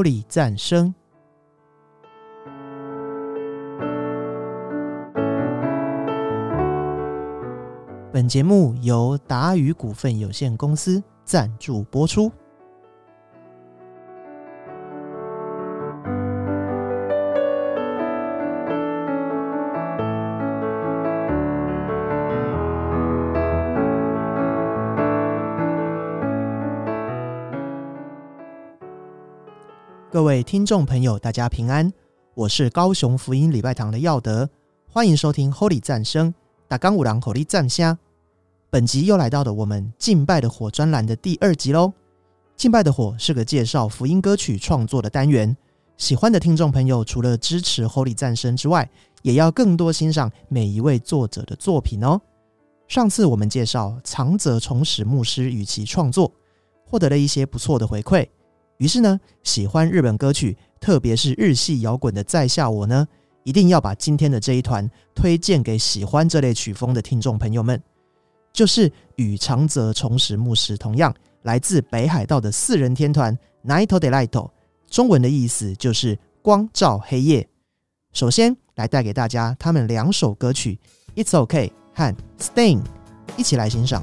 玻璃诞生。本节目由达宇股份有限公司赞助播出。各位听众朋友，大家平安，我是高雄福音礼拜堂的耀德，欢迎收听《Holy 赞声》打冈五郎《Holy 赞虾。本集又来到了我们《敬拜的火》专栏的第二集喽。《敬拜的火》是个介绍福音歌曲创作的单元，喜欢的听众朋友除了支持《Holy 赞声》之外，也要更多欣赏每一位作者的作品哦。上次我们介绍长泽重史牧师与其创作，获得了一些不错的回馈。于是呢，喜欢日本歌曲，特别是日系摇滚的在下我呢，一定要把今天的这一团推荐给喜欢这类曲风的听众朋友们。就是与长泽崇实牧师同样来自北海道的四人天团 Night Light，中文的意思就是光照黑夜。首先来带给大家他们两首歌曲《It's OK》和《Stain》，一起来欣赏。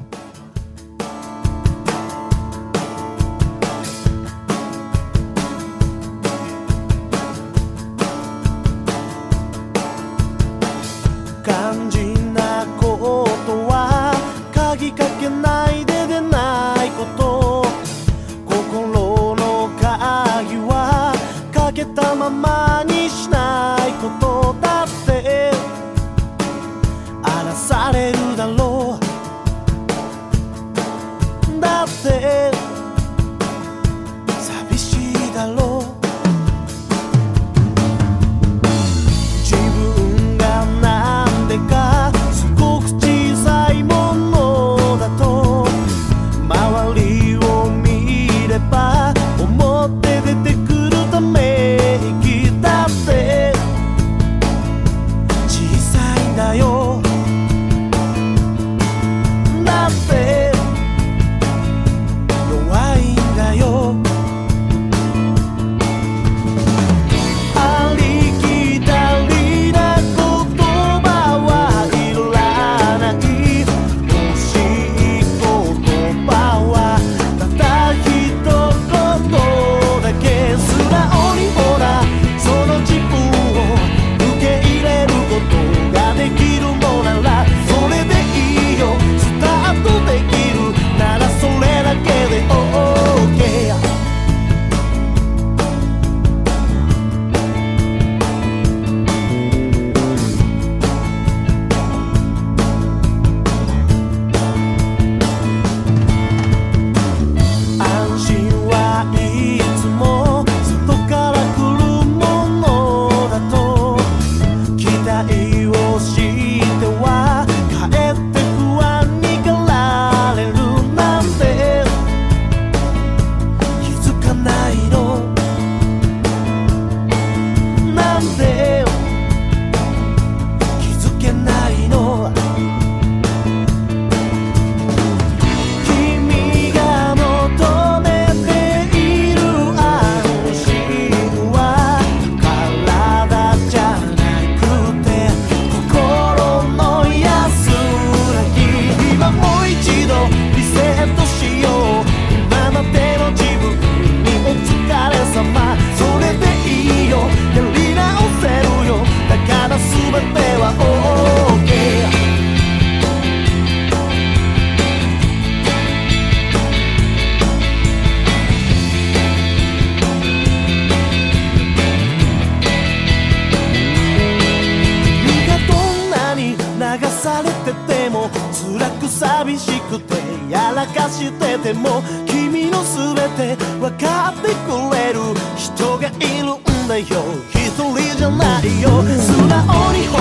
じゃないよ素直に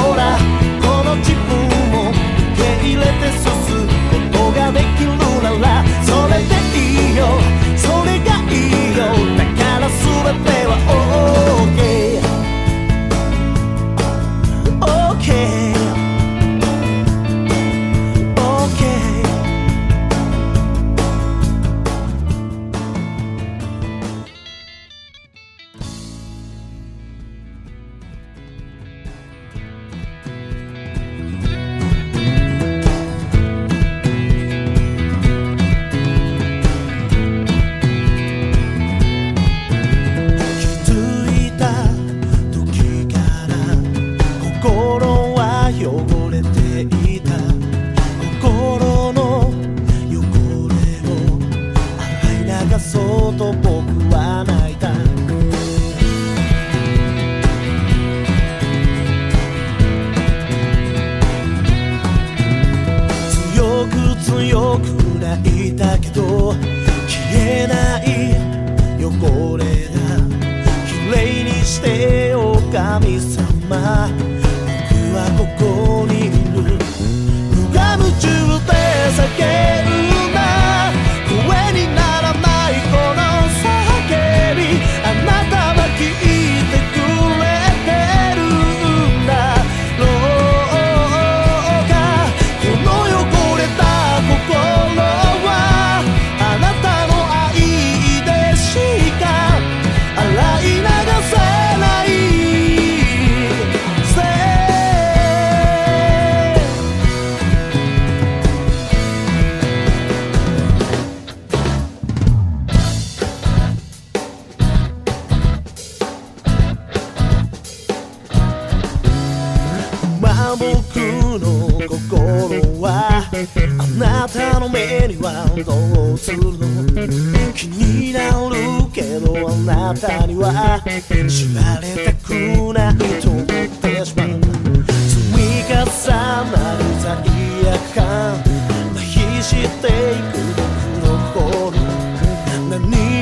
僕はここにいる無我夢中で叫ぶしていく黒ホル何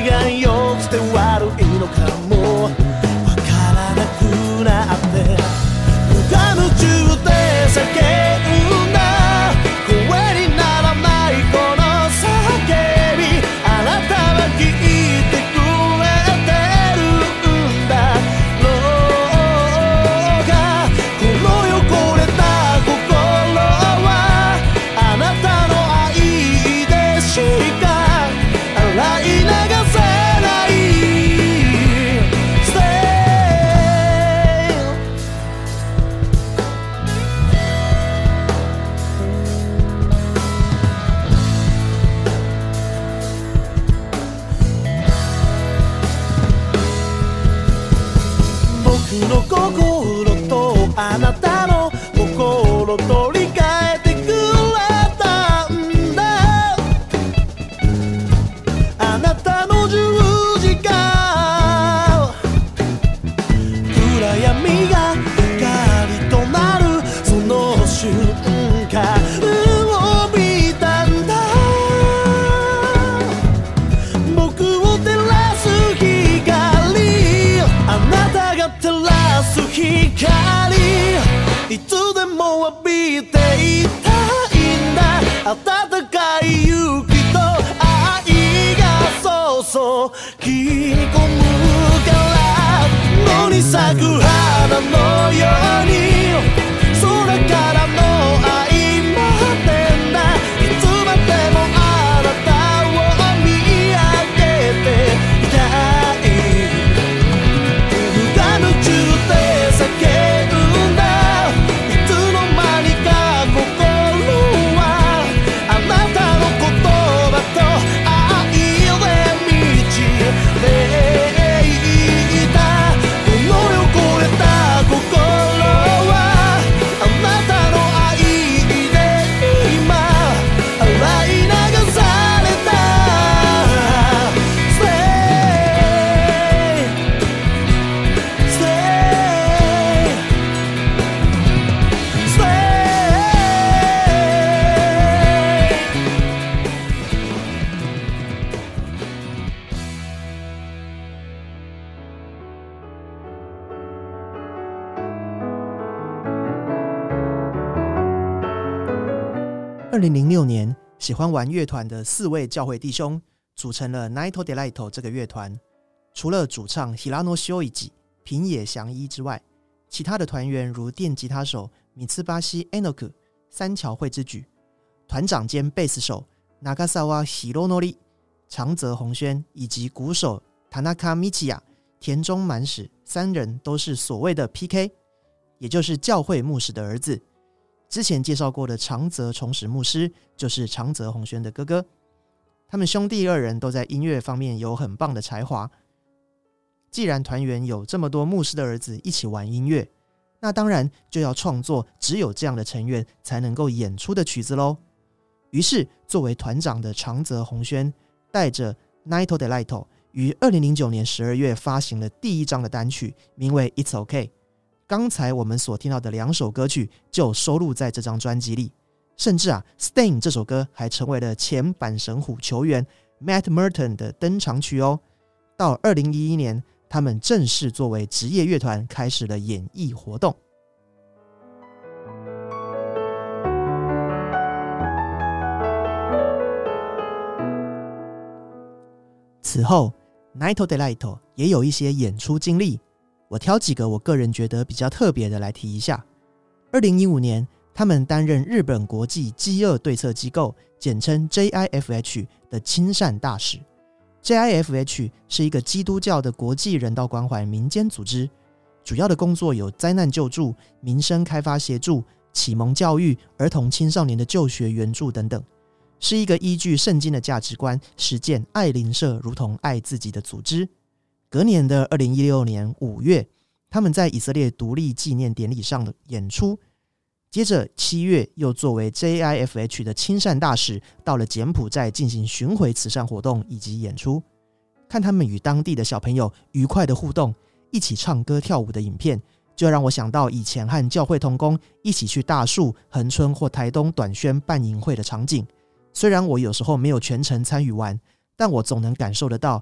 二零零六年，喜欢玩乐团的四位教会弟兄组成了 Nito Delight 这个乐团。除了主唱 hirano s h i o h i 平野翔一之外，其他的团员如电吉他手米茨巴西 enoku 三桥会之举、团长兼贝斯手 nagasawa hironori 长泽宏宣以及鼓手 tanaka m i c h i y a 田中满史三人都是所谓的 PK，也就是教会牧师的儿子。之前介绍过的长泽重史牧师就是长泽宏轩的哥哥，他们兄弟二人都在音乐方面有很棒的才华。既然团员有这么多牧师的儿子一起玩音乐，那当然就要创作只有这样的成员才能够演出的曲子喽。于是，作为团长的长泽宏轩带着 Night of Light 于二零零九年十二月发行了第一张的单曲，名为 It's OK。刚才我们所听到的两首歌曲就收录在这张专辑里，甚至啊，《s t a i n 这首歌还成为了前阪神虎球员 Matt Merton 的登场曲哦。到二零一一年，他们正式作为职业乐团开始了演艺活动。此后，《Nite Delight》也有一些演出经历。我挑几个我个人觉得比较特别的来提一下。二零一五年，他们担任日本国际饥饿对策机构（简称 JIFH） 的亲善大使。JIFH 是一个基督教的国际人道关怀民间组织，主要的工作有灾难救助、民生开发协助、启蒙教育、儿童青少年的就学援助等等，是一个依据圣经的价值观实践爱邻舍如同爱自己的组织。隔年的二零一六年五月，他们在以色列独立纪念典礼上的演出。接着七月，又作为 JIFH 的亲善大使，到了柬埔寨进行巡回慈善活动以及演出。看他们与当地的小朋友愉快的互动，一起唱歌跳舞的影片，就让我想到以前和教会童工一起去大树横村或台东短宣办营会的场景。虽然我有时候没有全程参与完，但我总能感受得到。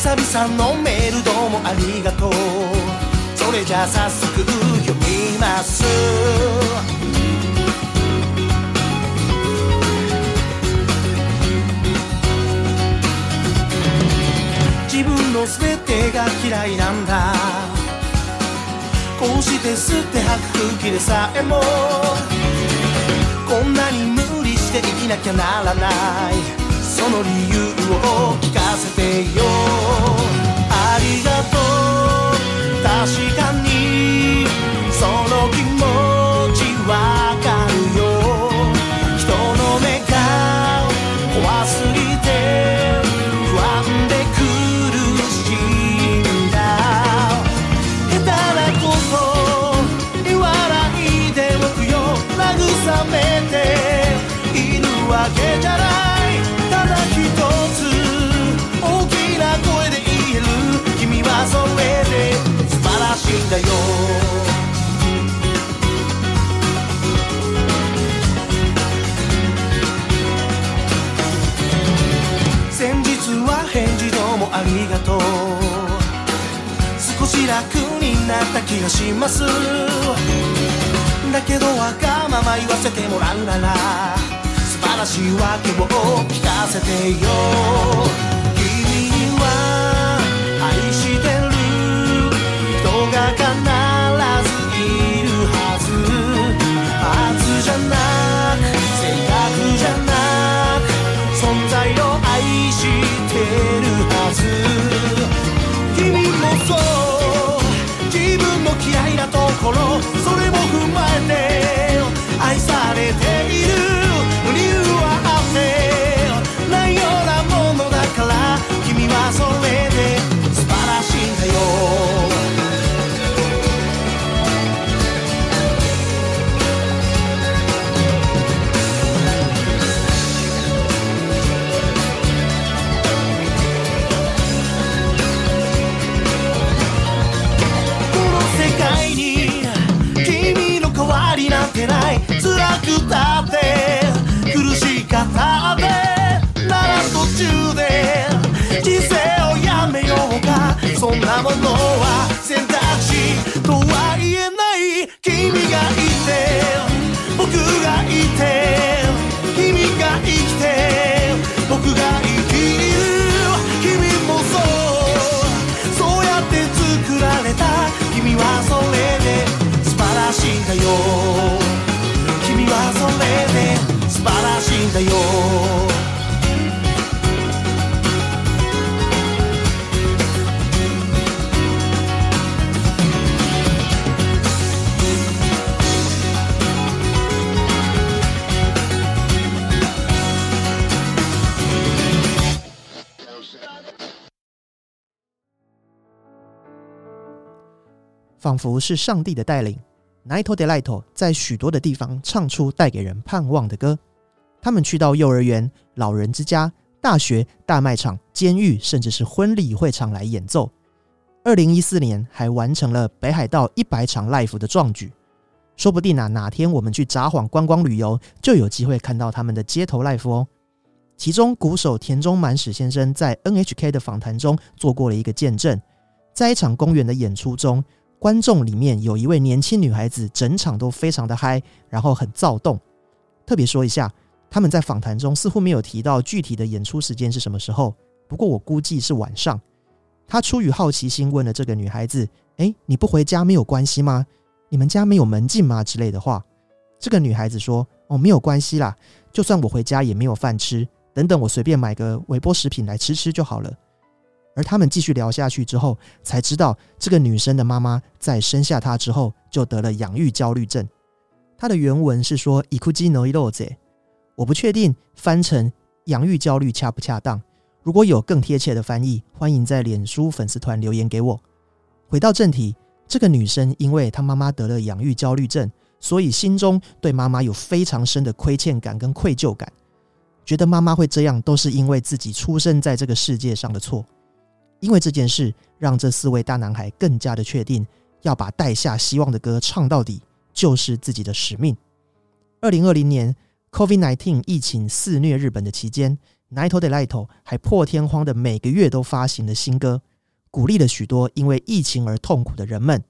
久々のメールどうもありがとうそれじゃあ早速読みます自分の全てが嫌いなんだこうして吸って吐く空気でさえもこんなに無理して生きなきゃならないその理由を聞かせてよありがとう確かにその楽になった気がしますだけどわがまま言わせてもらうなら素晴らしい訳を聞かせてよそんなものは仿佛是上帝的带领 n i t o d e Light 在许多的地方唱出带给人盼望的歌。他们去到幼儿园、老人之家、大学、大卖场、监狱，甚至是婚礼会场来演奏。二零一四年还完成了北海道一百场 Live 的壮举。说不定啊，哪天我们去札幌观光旅游，就有机会看到他们的街头 l i f e 哦。其中，鼓手田中满史先生在 NHK 的访谈中做过了一个见证，在一场公园的演出中。观众里面有一位年轻女孩子，整场都非常的嗨，然后很躁动。特别说一下，他们在访谈中似乎没有提到具体的演出时间是什么时候，不过我估计是晚上。他出于好奇心问了这个女孩子：“哎，你不回家没有关系吗？你们家没有门禁吗？”之类的话。这个女孩子说：“哦，没有关系啦，就算我回家也没有饭吃，等等，我随便买个微波食品来吃吃就好了。”而他们继续聊下去之后，才知道这个女生的妈妈在生下她之后就得了养育焦虑症。她的原文是说 “ikuji noi roze”，我不确定翻成“养育焦虑”恰不恰当。如果有更贴切的翻译，欢迎在脸书粉丝团留言给我。回到正题，这个女生因为她妈妈得了养育焦虑症，所以心中对妈妈有非常深的亏欠感跟愧疚感，觉得妈妈会这样都是因为自己出生在这个世界上的错。因为这件事，让这四位大男孩更加的确定，要把带下希望的歌唱到底，就是自己的使命。二零二零年，COVID-19 疫情肆虐日本的期间 n g i t o the Light 还破天荒的每个月都发行了新歌，鼓励了许多因为疫情而痛苦的人们。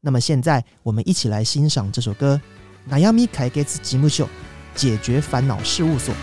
那么现在，我们一起来欣赏这首歌，《Naomi k a g e s 节目秀：解决烦恼事务所》。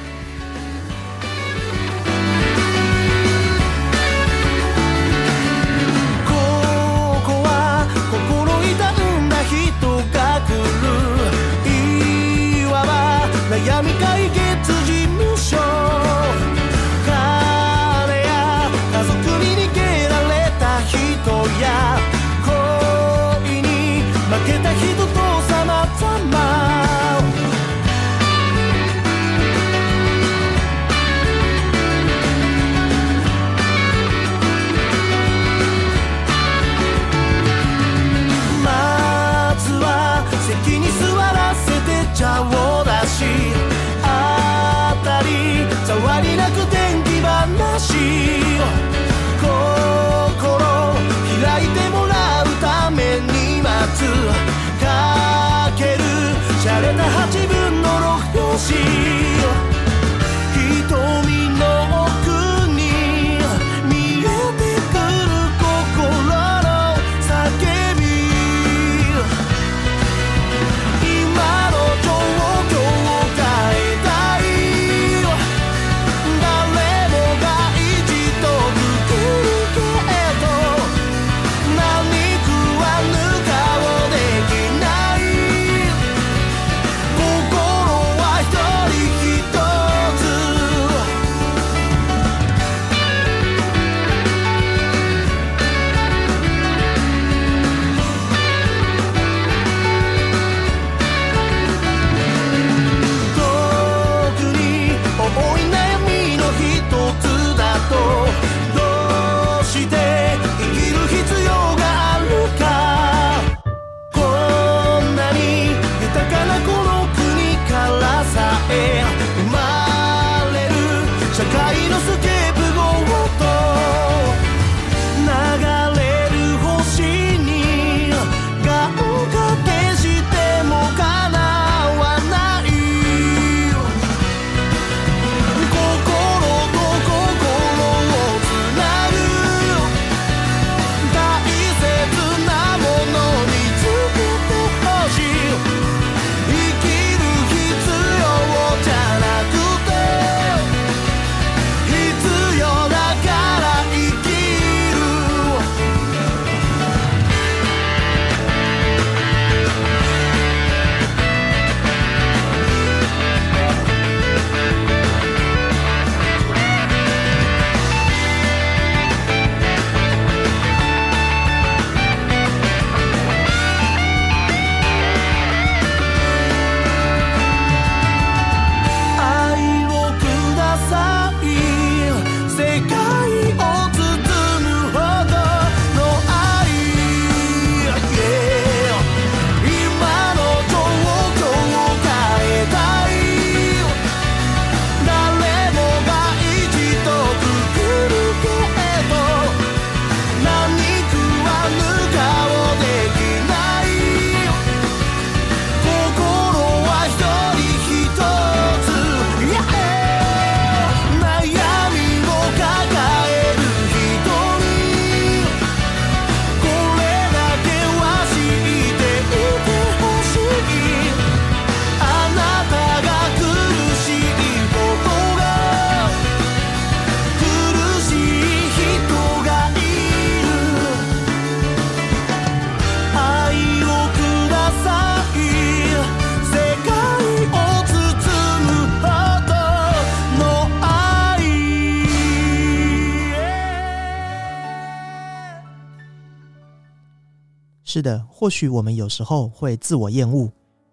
是的，或许我们有时候会自我厌恶，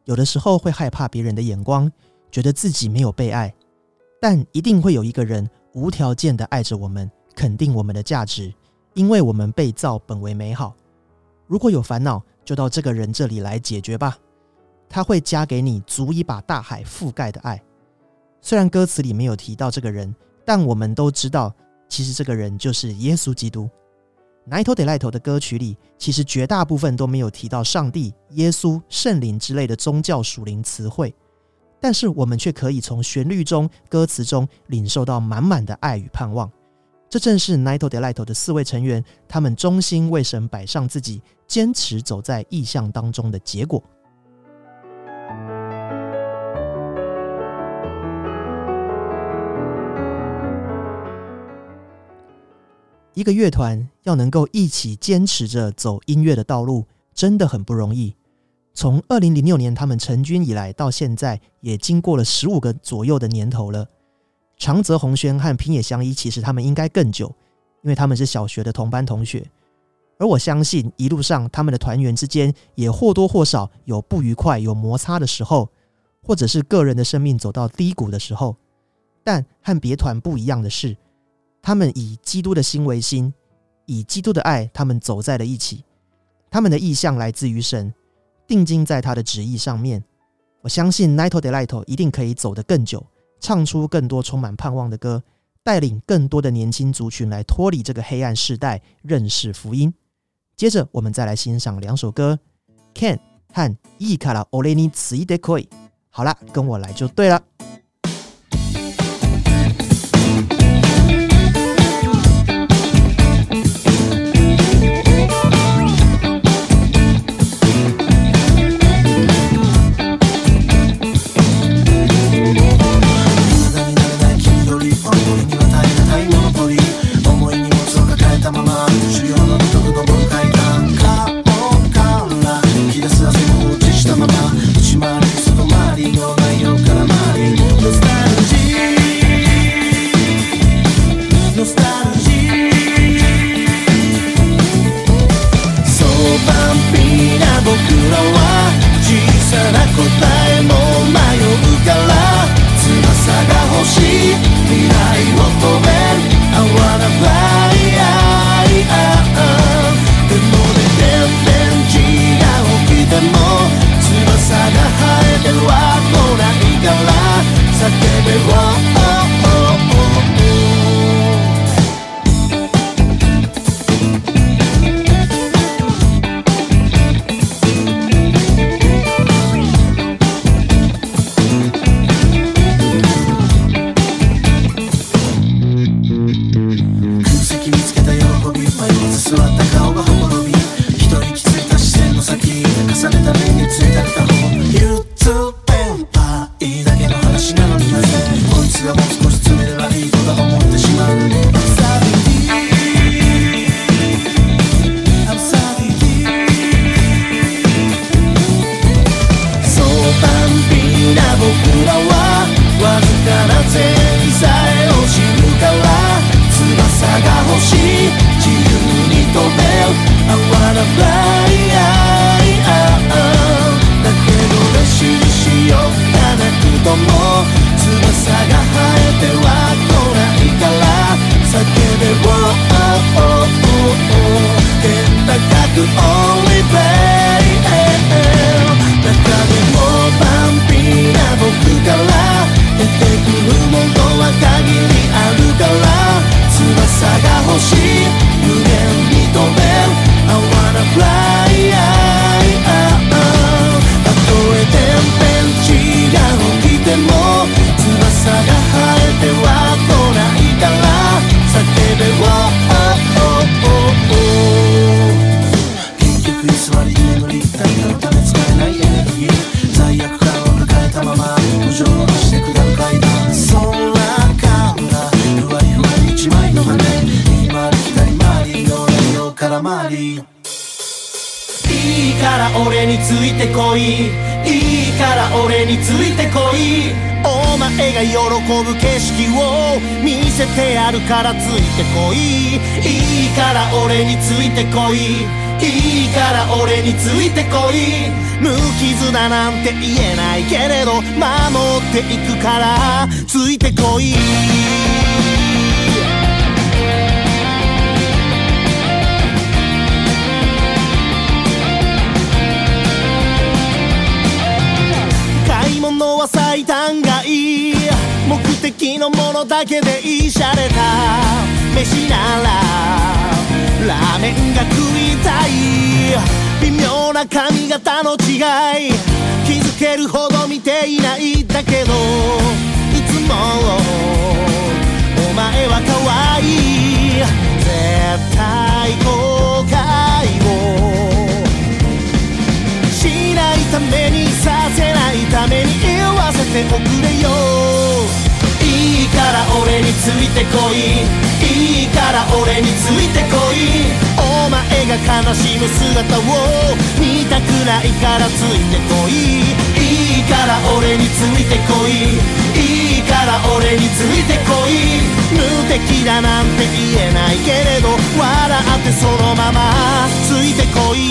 有的时候会害怕别人的眼光，觉得自己没有被爱。但一定会有一个人无条件的爱着我们，肯定我们的价值，因为我们被造本为美好。如果有烦恼，就到这个人这里来解决吧，他会加给你足以把大海覆盖的爱。虽然歌词里没有提到这个人，但我们都知道，其实这个人就是耶稣基督。Night d l i g h t 的歌曲里，其实绝大部分都没有提到上帝、耶稣、圣灵之类的宗教属灵词汇，但是我们却可以从旋律中、歌词中领受到满满的爱与盼望。这正是《Night d l i g h t 的四位成员他们忠心为神摆上自己、坚持走在意象当中的结果。一个乐团要能够一起坚持着走音乐的道路，真的很不容易。从二零零六年他们成军以来到现在，也经过了十五个左右的年头了。长泽宏宣和平野相一，其实他们应该更久，因为他们是小学的同班同学。而我相信，一路上他们的团员之间也或多或少有不愉快、有摩擦的时候，或者是个人的生命走到低谷的时候。但和别团不一样的是。他们以基督的心为心，以基督的爱，他们走在了一起。他们的意向来自于神，定睛在他的旨意上面。我相信 n a t o Delight 一定可以走得更久，唱出更多充满盼望的歌，带领更多的年轻族群来脱离这个黑暗世代，认识福音。接着，我们再来欣赏两首歌：Can 和伊卡拉奥雷尼 e k o i 好啦，跟我来就对了。为我。あるからついてこいいいから俺についてこいいいから俺についてこい無傷だなんて言えないけれど守っていくからついてこい買い物は最短がいい目的のものだけで飯ならラーメンが食いたい微妙な髪型の違い気づけるほど見ていないだけどいつもお前は可愛い絶対後悔をしないためにさせないために言わせておくれよから俺についてこいいいから俺についてこいお前が悲しむ姿を見たくないからついてこいいいから俺についてこいいいから俺についてこい無敵だなんて言えないけれど笑ってそのままついてこい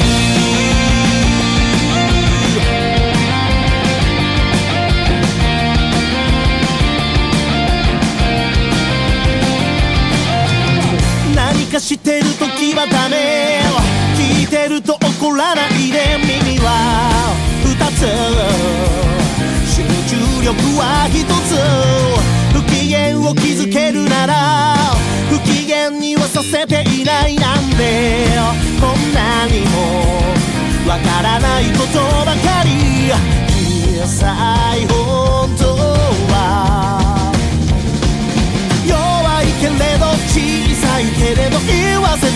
してる時はダメ聞いてると怒らないで耳は二つ集中力は一つ不機嫌を築けるなら不機嫌にはさせていないなんでこんなにもわからない言葉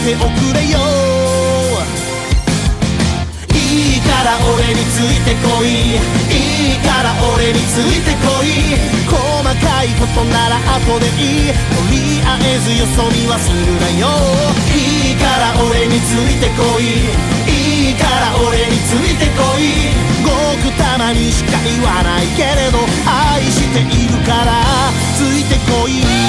ておくれよいいから俺についてこいいいから俺についてこい細かいことなら後でいいとりあえずよそ見はするなよいいから俺についてこいいいから俺についてこいごくたまにしか言わないけれど愛しているからついてこい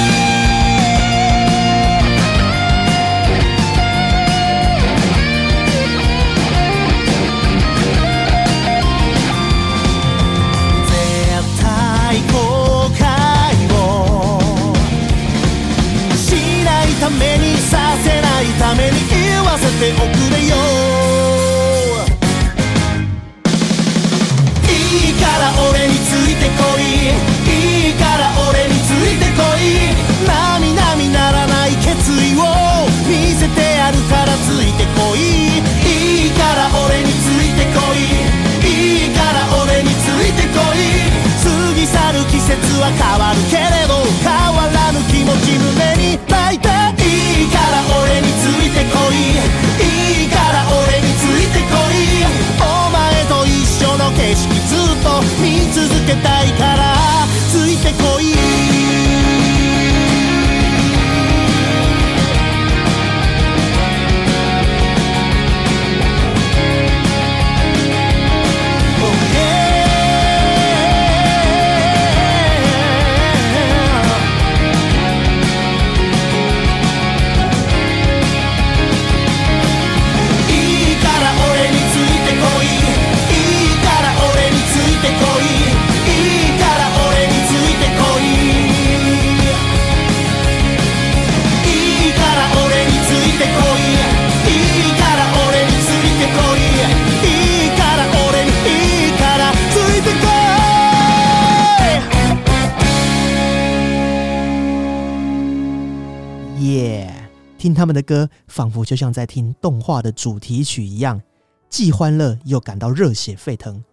的歌仿佛就像在听动画的主题曲一样，既欢乐又感到热血沸腾。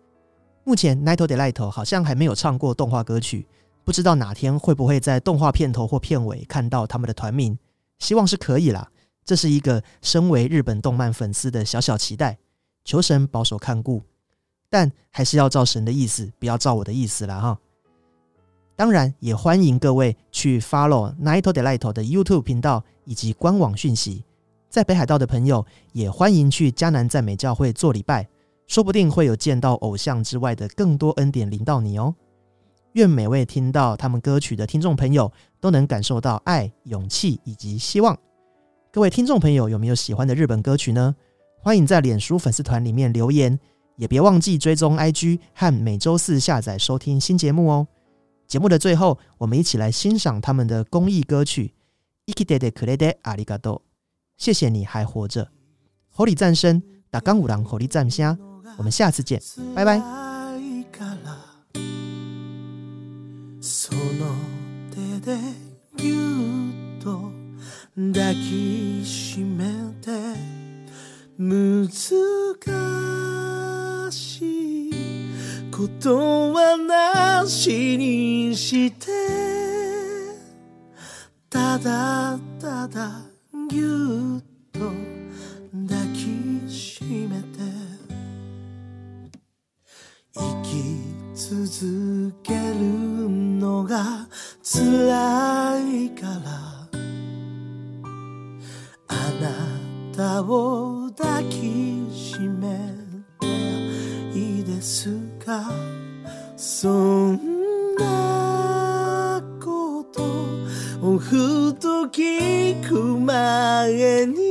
目前 Nighto Delight 好像还没有唱过动画歌曲，不知道哪天会不会在动画片头或片尾看到他们的团名。希望是可以啦，这是一个身为日本动漫粉丝的小小期待。求神保守看顾，但还是要照神的意思，不要照我的意思了哈。当然，也欢迎各位去 follow Nighto Delight 的 YouTube 频道。以及官网讯息，在北海道的朋友也欢迎去迦南赞美教会做礼拜，说不定会有见到偶像之外的更多恩典临到你哦。愿每位听到他们歌曲的听众朋友都能感受到爱、勇气以及希望。各位听众朋友，有没有喜欢的日本歌曲呢？欢迎在脸书粉丝团里面留言，也别忘记追踪 IG 和每周四下载收听新节目哦。节目的最后，我们一起来欣赏他们的公益歌曲。生きててくれてありがとう。谢谢你还活着。ホリ赞声、打钢五郎ホリ赞声。我们下次见，拜拜。その手でぎゅっと抱きしめて難しいことはなしにしてただただぎゅっと抱きしめて生き続けるのが辛いからあなたを抱きしめていいですかそんなこと 기구마에 니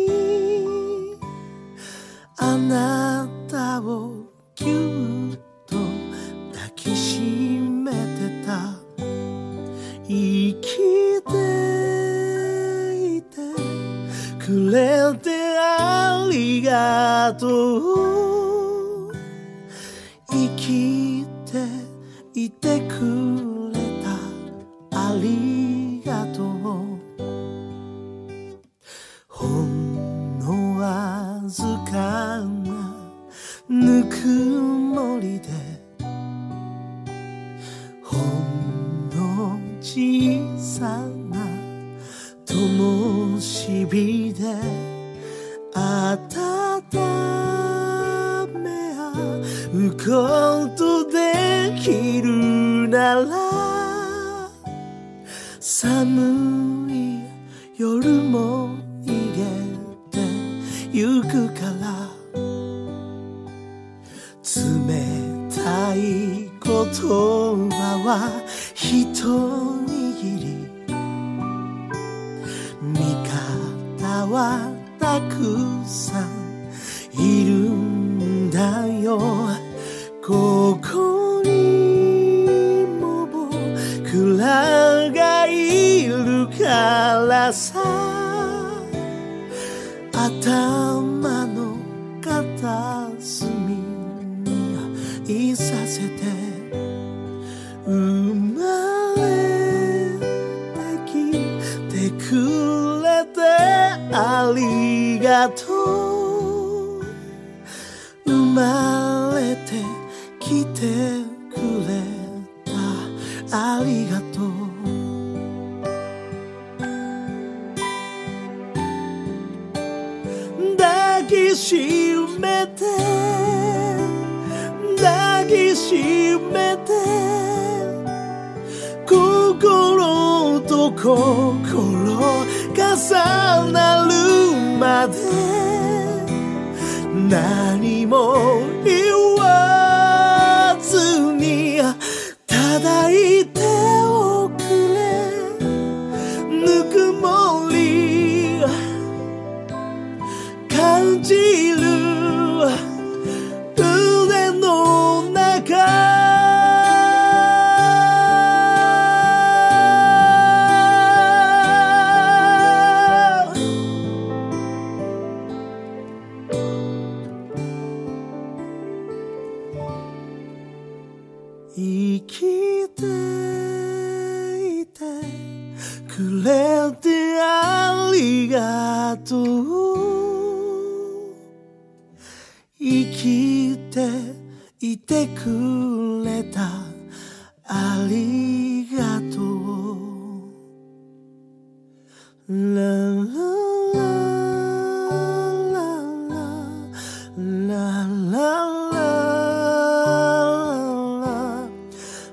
行くから冷たい言葉は一握り味方はたくさん心重なるまで何も言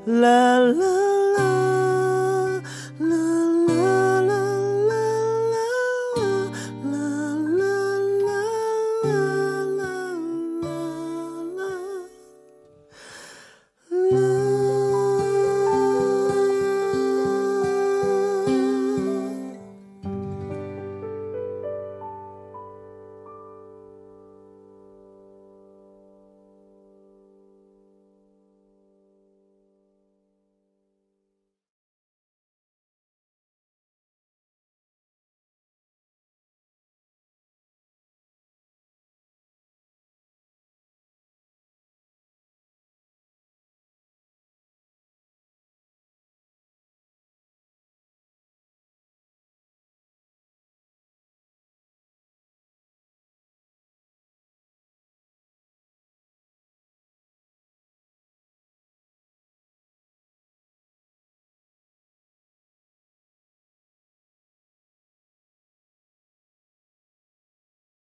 love.